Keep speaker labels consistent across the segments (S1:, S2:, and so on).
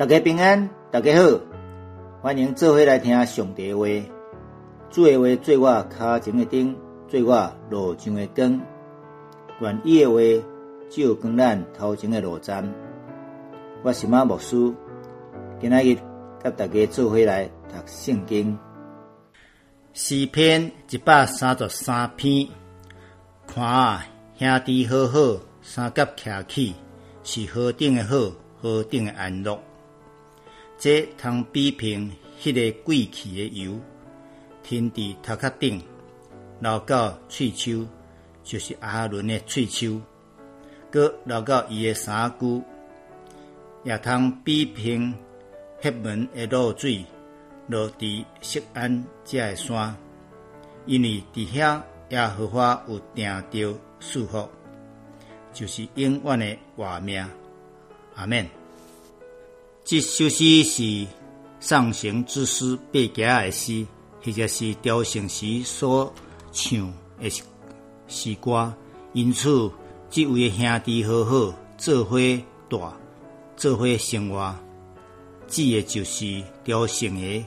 S1: 大家平安，大家好，欢迎做伙来听上帝话。主的话做我脚前的灯，做我路上的光。愿意的话照光咱头前的路站。我是马牧师，今仔日甲大家做伙来读圣经。
S2: 诗篇一百三十三篇，看啊，兄弟好好，三甲徛起，是何等的好，何等的安乐。这通比平迄个贵气的油，天伫头壳顶，流到喙鬚，就是阿伦的喙鬚，搁流到伊的衫躯，也通比平黑门的露水，落伫锡安遮的山，因为伫遐耶和华有定着束缚，就是永远的活命。阿免。这首诗是上行之诗八家的诗，或者是雕成时所唱的诗歌。因此，这位兄弟好好做伙大，做伙生活，指的就是雕成的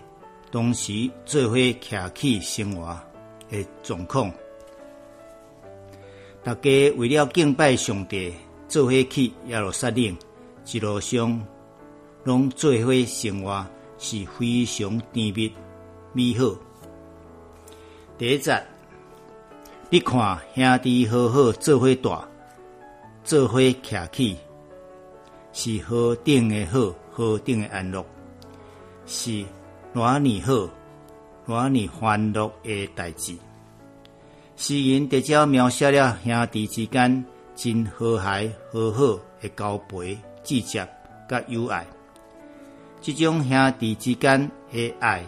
S2: 同时做伙徛起生活的状况。大家为了敬拜上帝，做伙去耶路撒冷，一路上。拢做伙生活是非常甜蜜美好。第一节，你看兄弟好好做伙大，做伙徛起，是何等的好，何等的安乐，是偌尼好，偌尼欢乐的代志。诗人直接描写了兄弟之间真和谐、和好的交陪、志节、甲友爱。这种兄弟之间的爱、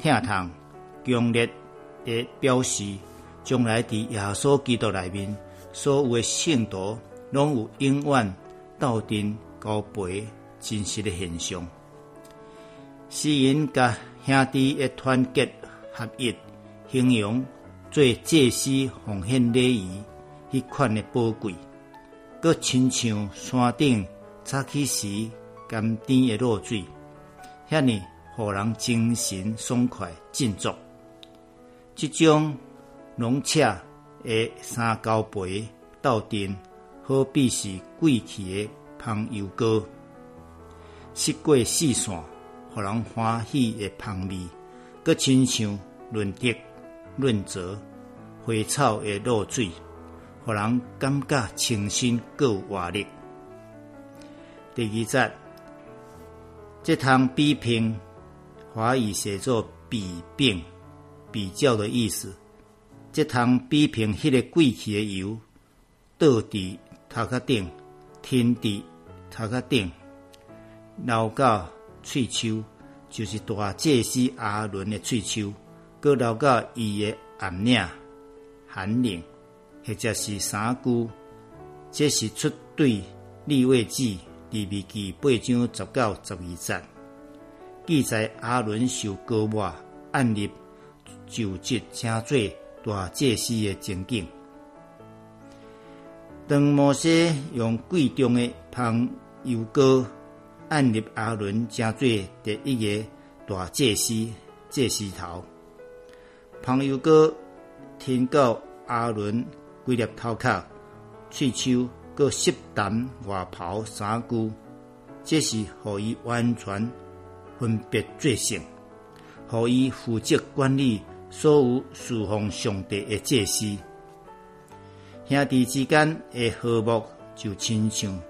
S2: 疼痛、强烈的表示，将来伫耶稣基督内面，所有的圣徒拢有永远斗阵交陪真实的现象。诗人甲兄弟的团结合一，形容做祭司奉献礼仪迄款的宝贵，佮亲像山顶早起时。甘甜的露水，遐尼互人精神爽快、振作。即种浓洽的三交陪斗阵，好比是贵气的香油膏，食过四散，互人欢喜的香味，佮亲像润泽、润泽花草的露水，互人感觉清新、有活力。第二节。这趟比拼，华语写作比并、比较的意思。这趟比拼，迄个贵气的油倒伫头壳顶，天伫头壳顶，流到喙鬚，就是大祭司阿伦的喙鬚，搁流到伊的暗领、寒领，或者是衫裤。这是出对立位置。利未记八章十九、十二节记载阿伦受高抹按立就职，请罪大祭司的情景。当摩西用贵重的香油膏按立阿伦，请罪第一个大祭司祭司头。香油膏添到阿伦规粒头壳、喙鬚。个湿淡外袍衫具，这是互伊完全分别罪性，互伊负责管理所有侍奉上帝的祭司。兄弟之间的和睦，就亲像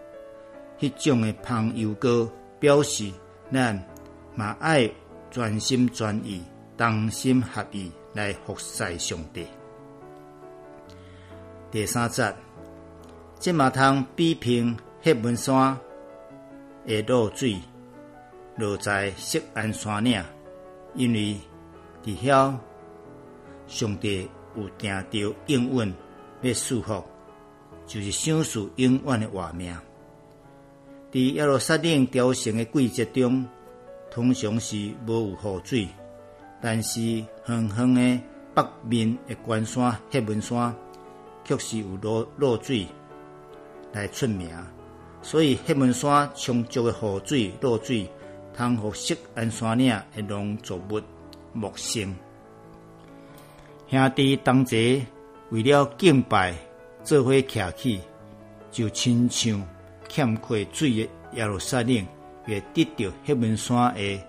S2: 迄种的朋友哥，表示咱嘛爱全心全意、同心合意来服侍上帝。第三节。即嘛通比拼黑门山的露水，落在锡安山岭，因为伫遐上帝有定着应允要束缚，就是享受永远的活命。伫耶路撒冷雕成的季节中，通常是无有雨水，但是远远的北面的关山黑门山，却是有落落水。来出名，所以黑门山充足的雨水、露水，通互锡安山岭的农作物茂盛。兄弟同齐为了敬拜，做伙徛起，就亲像欠缺水的耶路撒冷，也得到黑门山的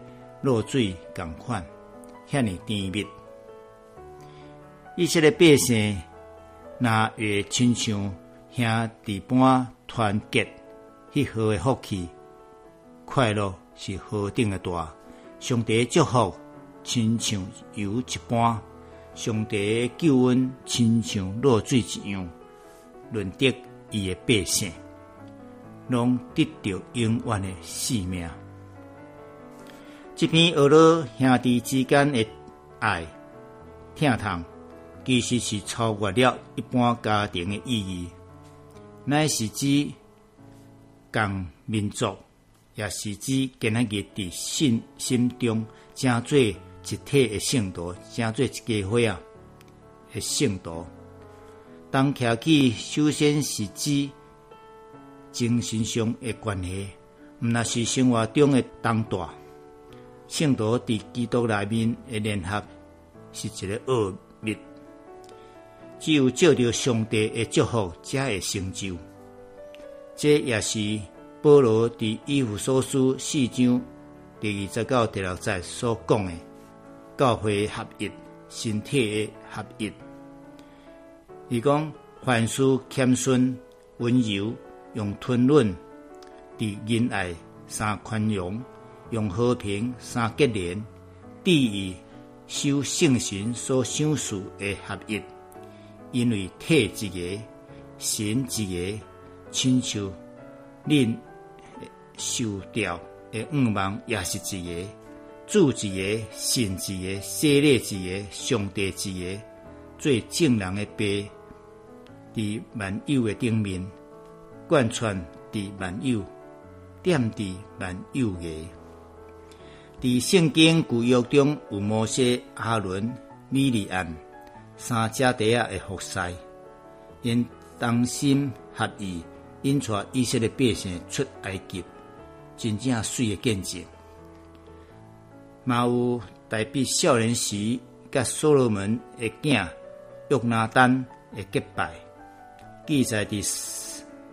S2: 露水共款，遐尼甜蜜。以色列百姓，若会亲像兄弟般团结，迄号的福气、快乐是何等的大。上帝祝福，亲像油一般。上帝救恩亲像落水一样，论得伊的百姓，拢得到永远的性命。这篇俄罗兄弟之间的爱、疼痛，其实是超越了一般家庭的意义，乃是指共民族，也是指今仔日伫心心中正做。一体的圣徒，正做一家伙啊！的圣徒，当徛起，首先是指精神上的关系，毋那是生活中的当大。圣徒伫基督内面的联合，是一个奥秘。只有照着上帝的祝福，才会成就。这也是保罗伫以弗所书四章第二十到第六节所讲的。教会合一，身体的合一。伊讲凡事谦逊、温柔，用吞忍、伫仁爱、三宽容，用和平、三结连，第二修圣神所想事的合一。因为体一个，神一个，亲像恁受掉的五芒也是一个。主一个，神一个，洗礼一个，上帝一个，最正人的白，伫万有的顶面，贯穿伫万有，点伫万有个。伫圣经旧约中有摩西、阿伦、米利安三姐弟仔的服侍，因同心合意，引出以色列百姓出埃及，真正水的见证。嘛有代表少年时，甲所罗门的囝约拿丹的结拜，记载伫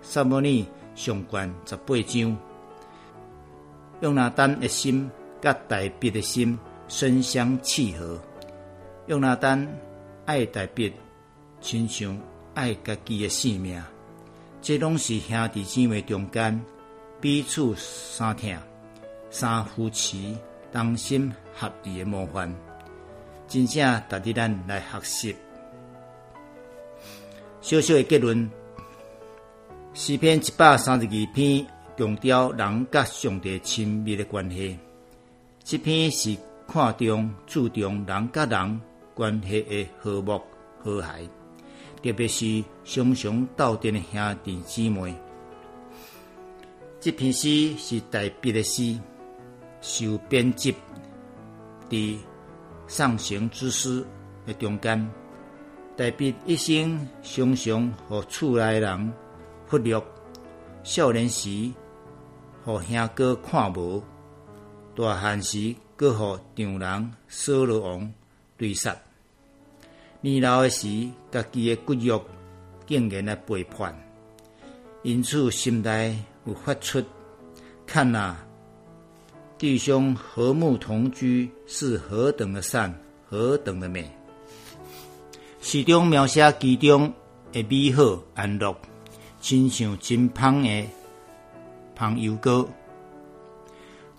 S2: 撒母尼上卷十八章。约拿丹的心甲代笔的心深相契合。约拿丹爱代笔，亲像爱家己诶性命，这拢是兄弟姊妹中间彼此相疼、三扶持。同心合意诶模范，真正值得咱来学习。小小的结论：诗篇一百三十二篇强调人甲上帝亲密的关系。这篇是看重注重人甲人关系的和睦和谐，特别是相常斗阵的兄弟姊妹。这篇诗是代笔的诗。受编辑伫上行之诗的中间，代笔一生常常互厝内人忽略，少年时互兄哥看无，大汉时搁互丈人扫罗王对杀，年老的时家己的骨肉竟然来背叛，因此心内有发出看呐。弟兄和睦同居是何等的善，何等的美！诗中描写其中的美好安乐，亲像真芳的香油膏，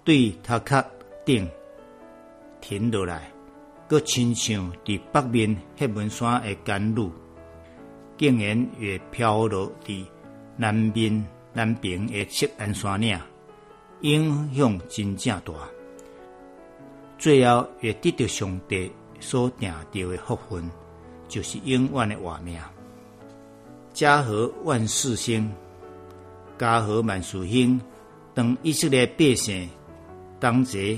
S2: 对头壳顶停落来，佫亲像伫北面黑门山的甘露，竟然会飘落伫南面南边的锡安山岭。影响真正大，最后也得到上帝所定定的福分，就是永远的活命。家和万事兴，家和万事兴。当以色列百姓当齐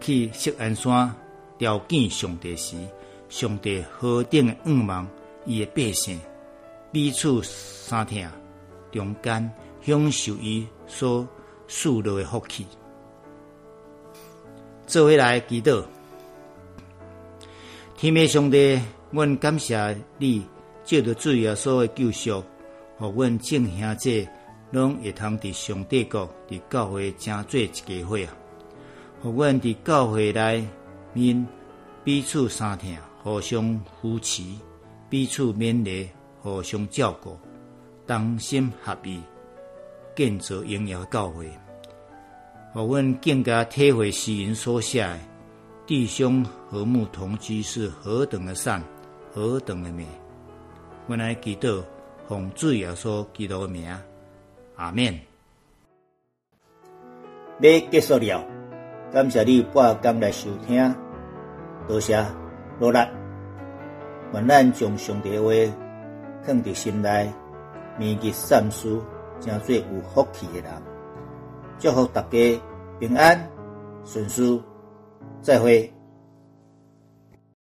S2: 去锡安山朝见上帝时，上帝何等的五望伊的百姓彼此相听，中间享受伊所赐落的福气。做回来祈祷，天父上帝，阮感谢你，借着主耶稣的救赎，互阮众兄弟拢会通伫上帝国、伫教会成做一家伙啊！互阮伫教会内面彼此相听，互相扶持，彼此勉励，互相照顾，同心合意，建造荣耀教会。互阮更加体会诗人所写的弟兄和睦同居是何等的善，何等的美。阮来祈祷，奉主耶稣基督的名，阿免。
S1: 要结束了，感谢你半工来收听，多谢努力。愿咱将上帝话放伫心内，铭记善事，成做有福气的人。祝福大家平安顺遂，再会。